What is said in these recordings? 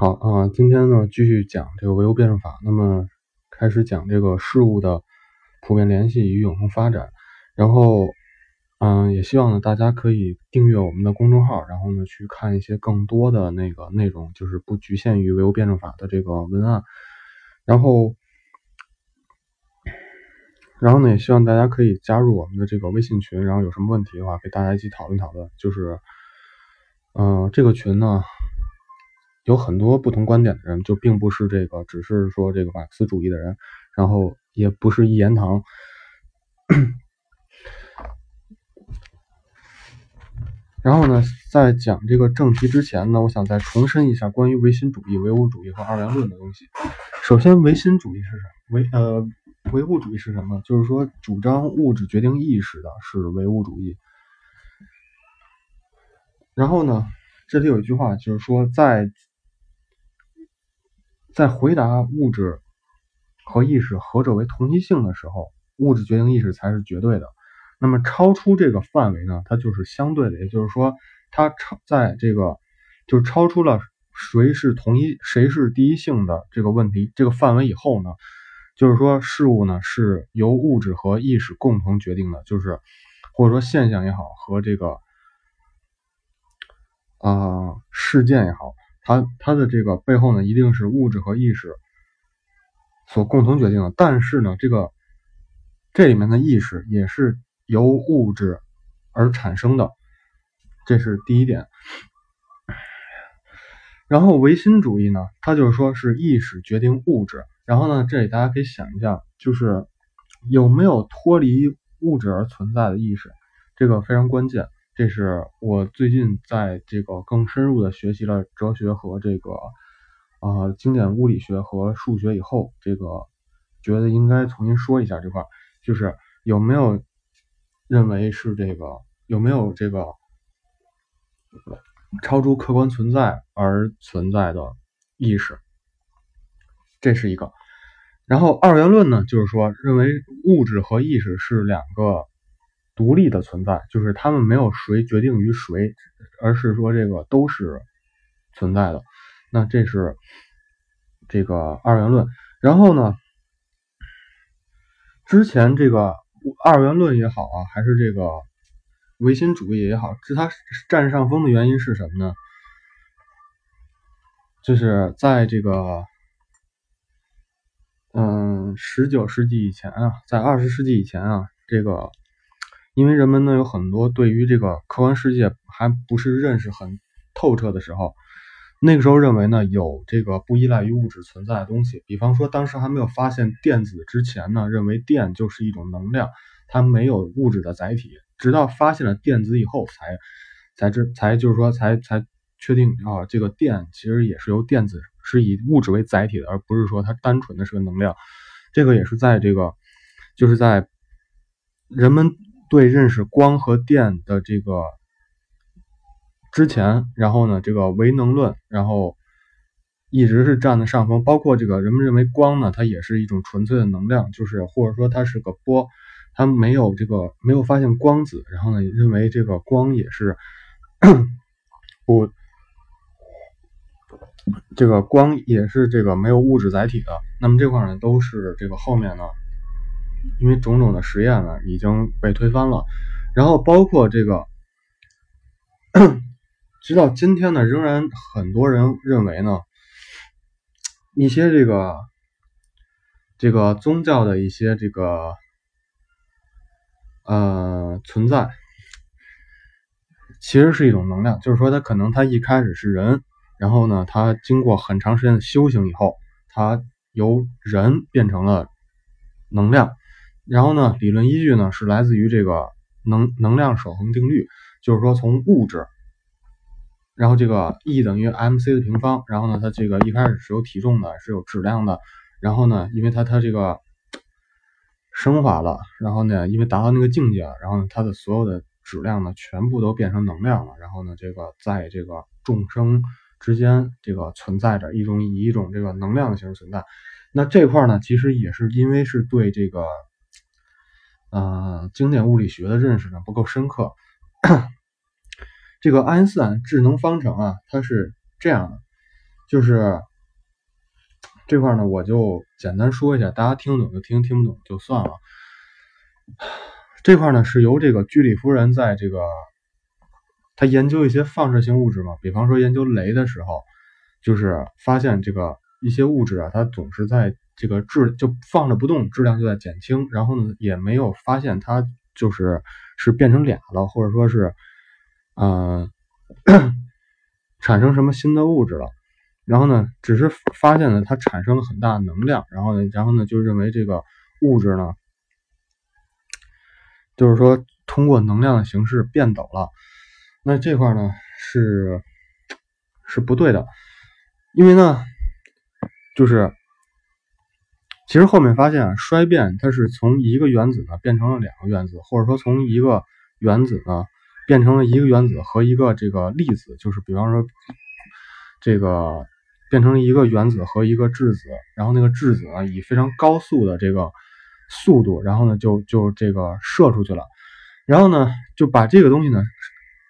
好啊，今天呢继续讲这个唯物辩证法。那么开始讲这个事物的普遍联系与永恒发展。然后，嗯，也希望呢大家可以订阅我们的公众号，然后呢去看一些更多的那个内容，就是不局限于唯物辩证法的这个文案。然后，然后呢也希望大家可以加入我们的这个微信群，然后有什么问题的话，给大家一起讨论讨论。就是，嗯，这个群呢。有很多不同观点的人，就并不是这个，只是说这个马克思主义的人，然后也不是一言堂。然后呢，在讲这个正题之前呢，我想再重申一下关于唯心主义、唯物主义和二元论的东西。首先，唯心主义是什么？唯呃，唯物主义是什么？就是说，主张物质决定意识的是唯物主义。然后呢，这里有一句话，就是说在。在回答物质和意识何者为同一性的时候，物质决定意识才是绝对的。那么超出这个范围呢，它就是相对的。也就是说，它超在这个就超出了谁是同一谁是第一性的这个问题这个范围以后呢，就是说事物呢是由物质和意识共同决定的，就是或者说现象也好和这个啊事件也好。它它的这个背后呢，一定是物质和意识所共同决定的。但是呢，这个这里面的意识也是由物质而产生的，这是第一点。然后唯心主义呢，它就是说是意识决定物质。然后呢，这里大家可以想一下，就是有没有脱离物质而存在的意识，这个非常关键。这是我最近在这个更深入的学习了哲学和这个啊经典物理学和数学以后，这个觉得应该重新说一下这块，就是有没有认为是这个有没有这个超出客观存在而存在的意识，这是一个。然后二元论呢，就是说认为物质和意识是两个。独立的存在，就是他们没有谁决定于谁，而是说这个都是存在的。那这是这个二元论。然后呢，之前这个二元论也好啊，还是这个唯心主义也好，是它占上风的原因是什么呢？就是在这个嗯十九世纪以前啊，在二十世纪以前啊，这个。因为人们呢有很多对于这个客观世界还不是认识很透彻的时候，那个时候认为呢有这个不依赖于物质存在的东西，比方说当时还没有发现电子之前呢，认为电就是一种能量，它没有物质的载体，直到发现了电子以后才才知才就是说才才确定啊这个电其实也是由电子是以物质为载体的，而不是说它单纯的是个能量。这个也是在这个就是在人们。对认识光和电的这个之前，然后呢，这个唯能论，然后一直是占的上风。包括这个人们认为光呢，它也是一种纯粹的能量，就是或者说它是个波，它没有这个没有发现光子，然后呢，认为这个光也是不，这个光也是这个没有物质载体的。那么这块呢，都是这个后面呢。因为种种的实验呢已经被推翻了，然后包括这个，直到今天呢，仍然很多人认为呢，一些这个这个宗教的一些这个呃存在，其实是一种能量，就是说它可能它一开始是人，然后呢，它经过很长时间的修行以后，它由人变成了能量。然后呢，理论依据呢是来自于这个能能量守恒定律，就是说从物质，然后这个 E 等于 mc 的平方，然后呢，它这个一开始是有体重的，是有质量的，然后呢，因为它它这个升华了，然后呢，因为达到那个境界了，然后呢，它的所有的质量呢全部都变成能量了，然后呢，这个在这个众生之间这个存在着一种以一种这个能量的形式存在，那这块呢，其实也是因为是对这个。呃，经典物理学的认识呢不够深刻。这个爱因斯坦智能方程啊，它是这样的，就是这块呢，我就简单说一下，大家听懂就听，听不懂就算了。这块呢是由这个居里夫人在这个他研究一些放射性物质嘛，比方说研究镭的时候，就是发现这个一些物质啊，它总是在这个质就放着不动，质量就在减轻，然后呢也没有发现它就是是变成俩了，或者说是嗯。产生什么新的物质了？然后呢，只是发现了它产生了很大的能量，然后呢，然后呢，就认为这个物质呢，就是说通过能量的形式变陡了。那这块呢是是不对的，因为呢，就是其实后面发现啊，衰变它是从一个原子呢变成了两个原子，或者说从一个原子呢。变成了一个原子和一个这个粒子，就是比方说，这个变成一个原子和一个质子，然后那个质子呢以非常高速的这个速度，然后呢就就这个射出去了，然后呢就把这个东西呢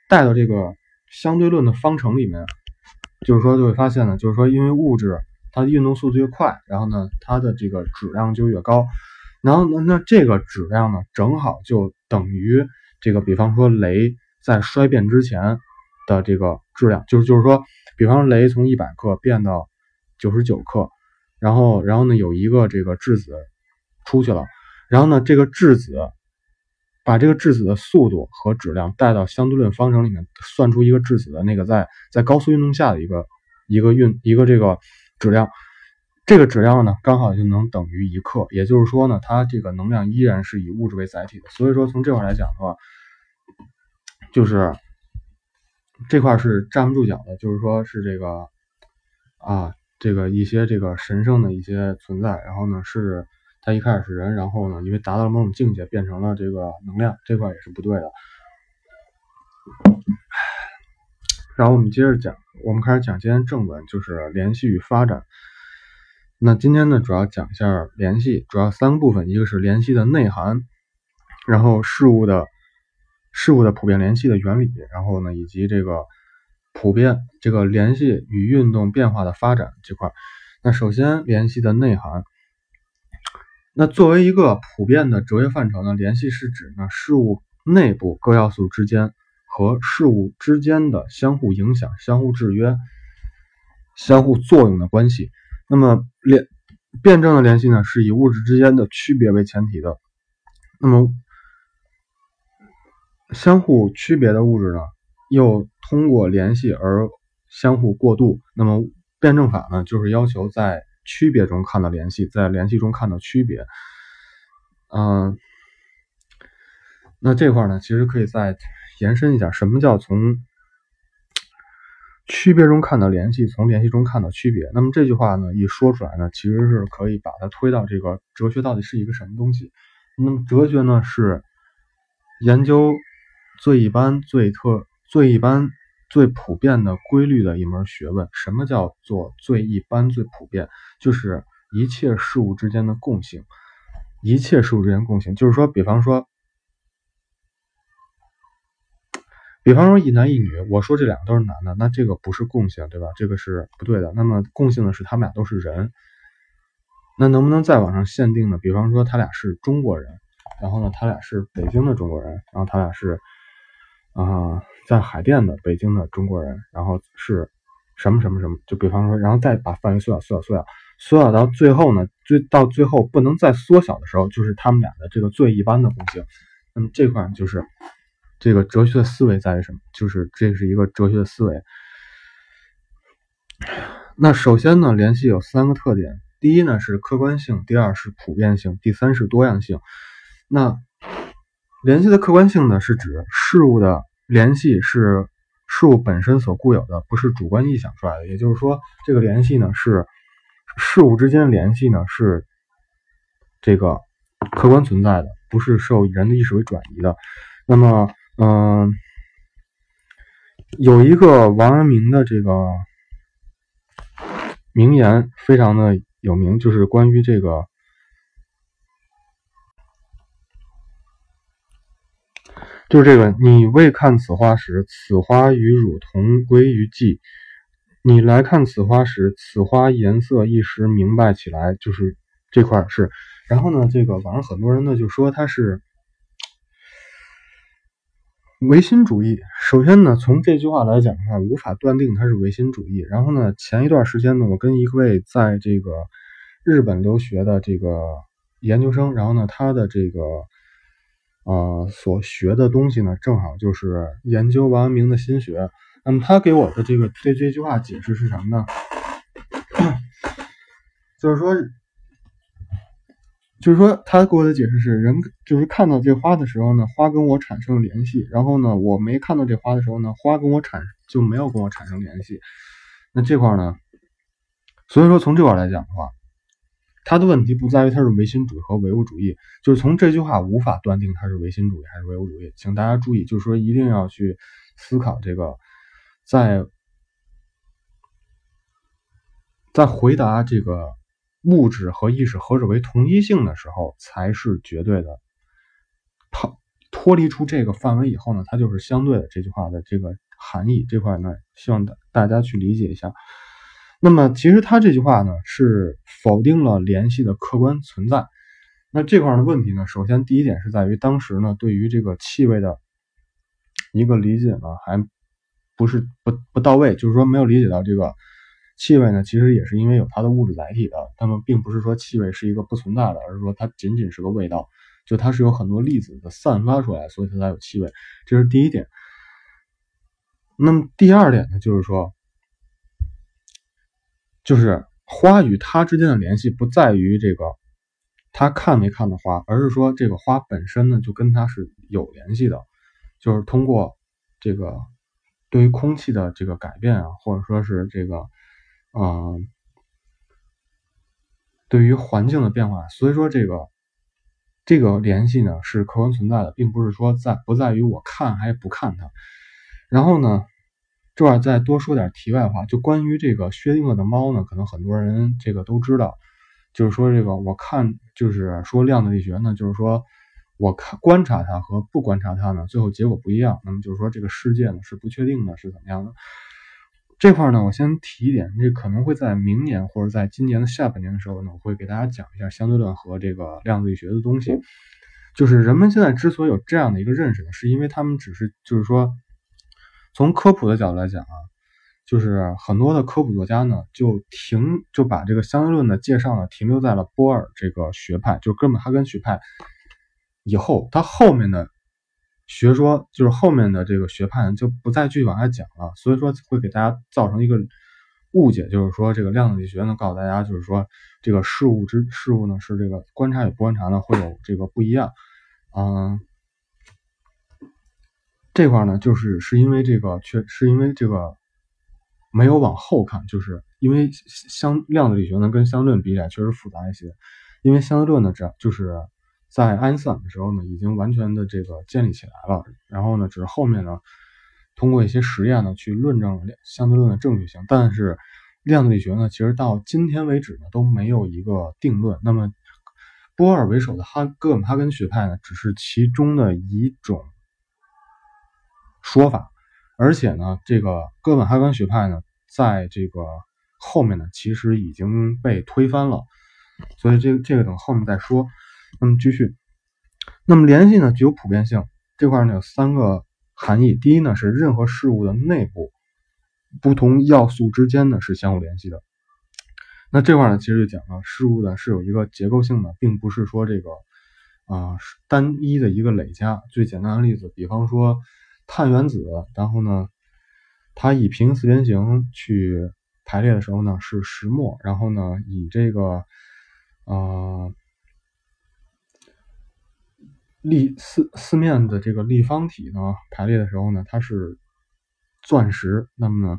带到这个相对论的方程里面，就是说就会发现呢，就是说因为物质它的运动速度越快，然后呢它的这个质量就越高，然后呢那这个质量呢正好就等于这个比方说镭。在衰变之前的这个质量，就是就是说，比方说镭从一百克变到九十九克，然后然后呢有一个这个质子出去了，然后呢这个质子把这个质子的速度和质量带到相对论方程里面，算出一个质子的那个在在高速运动下的一个一个运一个这个质量，这个质量呢刚好就能等于一克，也就是说呢它这个能量依然是以物质为载体的，所以说从这块来讲的话。就是这块是站不住脚的，就是说是这个啊，这个一些这个神圣的一些存在，然后呢是它一开始是人，然后呢因为达到了某种境界变成了这个能量，这块也是不对的。然后我们接着讲，我们开始讲今天正文，就是联系与发展。那今天呢主要讲一下联系，主要三个部分，一个是联系的内涵，然后事物的。事物的普遍联系的原理，然后呢，以及这个普遍这个联系与运动变化的发展这块。那首先联系的内涵，那作为一个普遍的哲学范畴呢，联系是指呢事物内部各要素之间和事物之间的相互影响、相互制约、相互作用的关系。那么联辩证的联系呢，是以物质之间的区别为前提的。那么相互区别的物质呢，又通过联系而相互过渡。那么辩证法呢，就是要求在区别中看到联系，在联系中看到区别。嗯，那这块呢，其实可以再延伸一下，什么叫从区别中看到联系，从联系中看到区别？那么这句话呢，一说出来呢，其实是可以把它推到这个哲学到底是一个什么东西？那么哲学呢，是研究。最一般、最特、最一般、最普遍的规律的一门学问。什么叫做最一般、最普遍？就是一切事物之间的共性。一切事物之间共性，就是说，比方说，比方说一男一女，我说这两个都是男的，那这个不是共性，对吧？这个是不对的。那么共性的是他们俩都是人。那能不能再往上限定呢？比方说他俩是中国人，然后呢，他俩是北京的中国人，然后他俩是。啊，在海淀的北京的中国人，然后是什么什么什么？就比方说，然后再把范围缩小、缩小、缩小，缩小到最后呢，最到最后不能再缩小的时候，就是他们俩的这个最一般的共性。那么这块就是这个哲学的思维在于什么？就是这是一个哲学的思维。那首先呢，联系有三个特点：第一呢是客观性，第二是普遍性，第三是多样性。那联系的客观性呢，是指事物的联系是事物本身所固有的，不是主观臆想出来的。也就是说，这个联系呢，是事物之间联系呢，是这个客观存在的，不是受人的意识为转移的。那么，嗯，有一个王阳明的这个名言，非常的有名，就是关于这个。就是这个，你未看此花时，此花与汝同归于寂。你来看此花时，此花颜色一时明白起来，就是这块是。然后呢，这个网上很多人呢就说他是唯心主义。首先呢，从这句话来讲的话，无法断定它是唯心主义。然后呢，前一段时间呢，我跟一位在这个日本留学的这个研究生，然后呢，他的这个呃所学的东西呢，正好就是研究王阳明的心学。那么他给我的这个对这句话解释是什么呢？就是说，就是说他给我的解释是，人就是看到这花的时候呢，花跟我产生了联系，然后呢，我没看到这花的时候呢，花跟我产就没有跟我产生联系。那这块呢，所以说从这块来讲的话，他的问题不在于他是唯心主义和唯物主义，就是从这句话无法断定他是唯心主义还是唯物主义。请大家注意，就是说一定要去思考这个。在在回答这个物质和意识何者为同一性的时候，才是绝对的。它脱离出这个范围以后呢，它就是相对的。这句话的这个含义这块呢，希望大大家去理解一下。那么，其实他这句话呢，是否定了联系的客观存在。那这块的问题呢，首先第一点是在于当时呢，对于这个气味的一个理解呢，还。不是不不到位，就是说没有理解到这个气味呢，其实也是因为有它的物质载体的。那么并不是说气味是一个不存在的，而是说它仅仅是个味道，就它是有很多粒子的散发出来，所以它才有气味。这是第一点。那么第二点呢，就是说，就是花与它之间的联系不在于这个它看没看到花，而是说这个花本身呢就跟它是有联系的，就是通过这个。对于空气的这个改变啊，或者说是这个，嗯，对于环境的变化，所以说这个这个联系呢是客观存在的，并不是说在不在于我看还是不看它。然后呢，这儿再多说点题外话，就关于这个薛定谔的猫呢，可能很多人这个都知道，就是说这个我看就是说量子力学呢，就是说。我看观察它和不观察它呢，最后结果不一样。那么就是说，这个世界呢是不确定的，是怎么样的？这块呢，我先提一点，这可能会在明年或者在今年的下半年的时候呢，我会给大家讲一下相对论和这个量子力学的东西。就是人们现在之所以有这样的一个认识呢，是因为他们只是就是说，从科普的角度来讲啊，就是很多的科普作家呢，就停就把这个相对论的介绍呢停留在了波尔这个学派，就哥本哈根学派。以后，他后面的学说就是后面的这个学派就不再继续往下讲了，所以说会给大家造成一个误解，就是说这个量子力学呢告诉大家，就是说这个事物之事物呢是这个观察与不观察呢会有这个不一样，嗯，这块呢就是是因为这个确是因为这个没有往后看，就是因为相量子力学呢跟相对论比起来确实复杂一些，因为相对论呢这就是。在爱因斯坦的时候呢，已经完全的这个建立起来了。然后呢，只是后面呢，通过一些实验呢，去论证相对论的正确性。但是量子力学呢，其实到今天为止呢，都没有一个定论。那么波尔为首的哈哥本哈根学派呢，只是其中的一种说法。而且呢，这个哥本哈根学派呢，在这个后面呢，其实已经被推翻了。所以这这个等后面再说。那么继续，那么联系呢具有普遍性，这块呢有三个含义。第一呢是任何事物的内部不同要素之间呢是相互联系的。那这块呢其实就讲了事物呢是有一个结构性的，并不是说这个啊单一的一个累加。最简单的例子，比方说碳原子，然后呢它以平行四边形去排列的时候呢是石墨，然后呢以这个啊。立四四面的这个立方体呢，排列的时候呢，它是钻石。那么呢，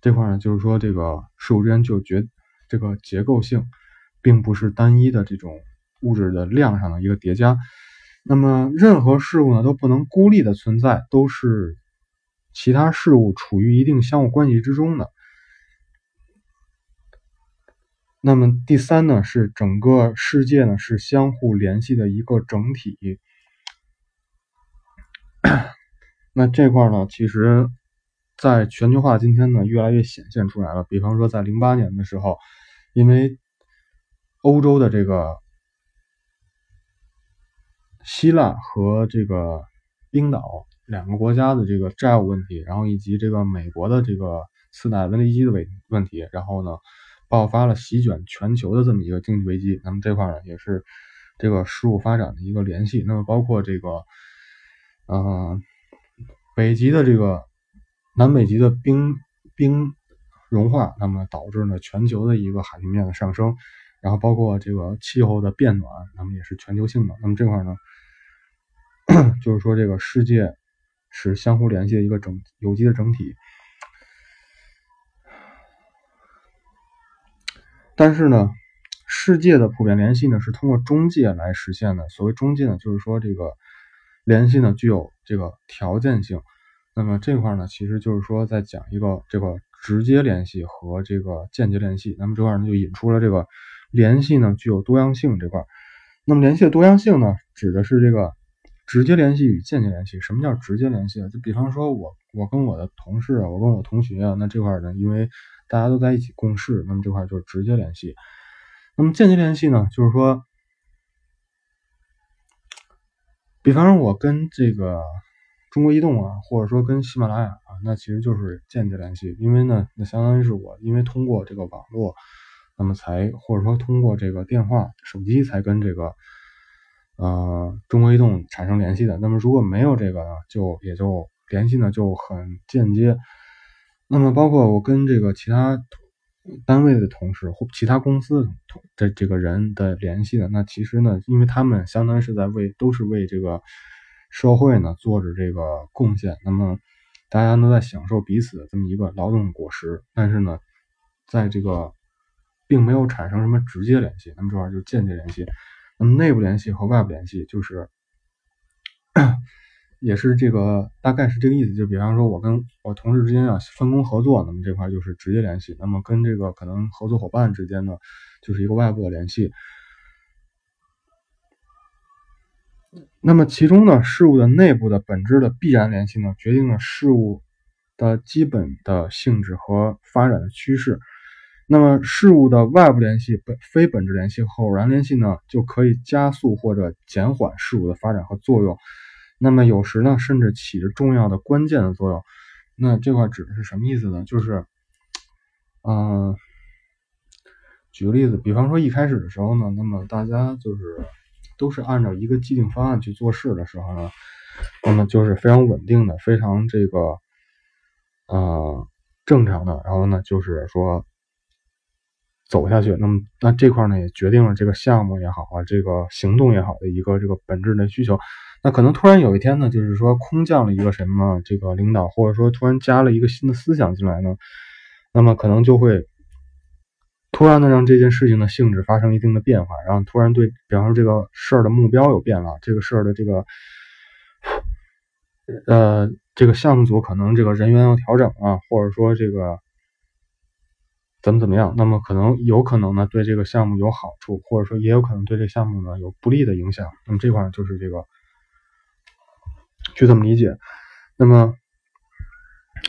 这块呢，就是说这个事物之间就结这个结构性，并不是单一的这种物质的量上的一个叠加。那么任何事物呢，都不能孤立的存在，都是其他事物处于一定相互关系之中的。那么第三呢，是整个世界呢是相互联系的一个整体。那这块呢，其实在全球化今天呢，越来越显现出来了。比方说，在零八年的时候，因为欧洲的这个希腊和这个冰岛两个国家的这个债务问题，然后以及这个美国的这个次贷危机的问问题，然后呢，爆发了席卷全球的这么一个经济危机。那么这块呢，也是这个事物发展的一个联系。那么包括这个，嗯。北极的这个南北极的冰冰融化，那么导致呢全球的一个海平面的上升，然后包括这个气候的变暖，那么也是全球性的。那么这块呢，就是说这个世界是相互联系的一个整有机的整体。但是呢，世界的普遍联系呢是通过中介来实现的。所谓中介呢，就是说这个。联系呢具有这个条件性，那么这块呢其实就是说在讲一个这个直接联系和这个间接联系，那么这块呢就引出了这个联系呢具有多样性这块。那么联系的多样性呢指的是这个直接联系与间接联系。什么叫直接联系啊？就比方说我我跟我的同事啊，我跟我同学啊，那这块呢因为大家都在一起共事，那么这块就是直接联系。那么间接联系呢就是说。比方说，我跟这个中国移动啊，或者说跟喜马拉雅啊，那其实就是间接联系，因为呢，那相当于是我因为通过这个网络，那么才或者说通过这个电话、手机才跟这个呃中国移动产生联系的。那么如果没有这个呢，就也就联系呢就很间接。那么包括我跟这个其他。单位的同事或其他公司同的这个人的联系的，那其实呢，因为他们相当于是在为都是为这个社会呢做着这个贡献，那么大家都在享受彼此的这么一个劳动果实，但是呢，在这个并没有产生什么直接联系，那么这块就间接联系，内部联系和外部联系就是。也是这个，大概是这个意思。就比方说，我跟我同事之间要分工合作，那么这块就是直接联系；那么跟这个可能合作伙伴之间呢，就是一个外部的联系。那么其中呢，事物的内部的本质的必然联系呢，决定了事物的基本的性质和发展的趋势。那么事物的外部联系、本非本质联系和偶然联系呢，就可以加速或者减缓事物的发展和作用。那么有时呢，甚至起着重要的关键的作用。那这块指的是什么意思呢？就是，嗯，举个例子，比方说一开始的时候呢，那么大家就是都是按照一个既定方案去做事的时候呢，那么就是非常稳定的，非常这个，呃，正常的。然后呢，就是说走下去。那么那这块呢，也决定了这个项目也好啊，这个行动也好的一个这个本质的需求。那可能突然有一天呢，就是说空降了一个什么这个领导，或者说突然加了一个新的思想进来呢，那么可能就会突然的让这件事情的性质发生一定的变化，然后突然对，比方说这个事儿的目标有变了，这个事儿的这个呃这个项目组可能这个人员要调整啊，或者说这个怎么怎么样，那么可能有可能呢对这个项目有好处，或者说也有可能对这个项目呢有不利的影响，那么这块就是这个。就这么理解，那么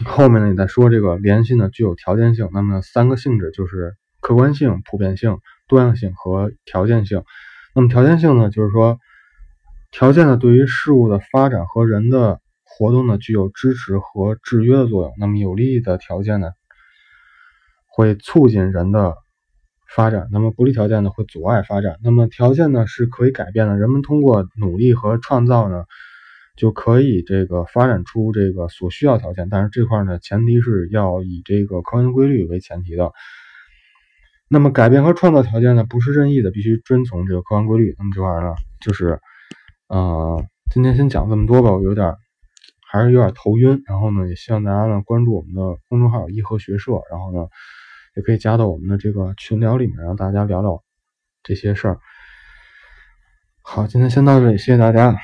后面呢，你再说这个联系呢具有条件性，那么三个性质就是客观性、普遍性、多样性和条件性。那么条件性呢，就是说条件呢对于事物的发展和人的活动呢具有支持和制约的作用。那么有利的条件呢会促进人的发展，那么不利条件呢会阻碍发展。那么条件呢是可以改变的，人们通过努力和创造呢。就可以这个发展出这个所需要条件，但是这块呢，前提是要以这个客观规律为前提的。那么改变和创造条件呢，不是任意的，必须遵从这个客观规律。那么这块呢，就是，呃，今天先讲这么多吧，我有点还是有点头晕。然后呢，也希望大家呢关注我们的公众号“一和学社”，然后呢，也可以加到我们的这个群聊里面，让大家聊聊这些事儿。好，今天先到这里，谢谢大家。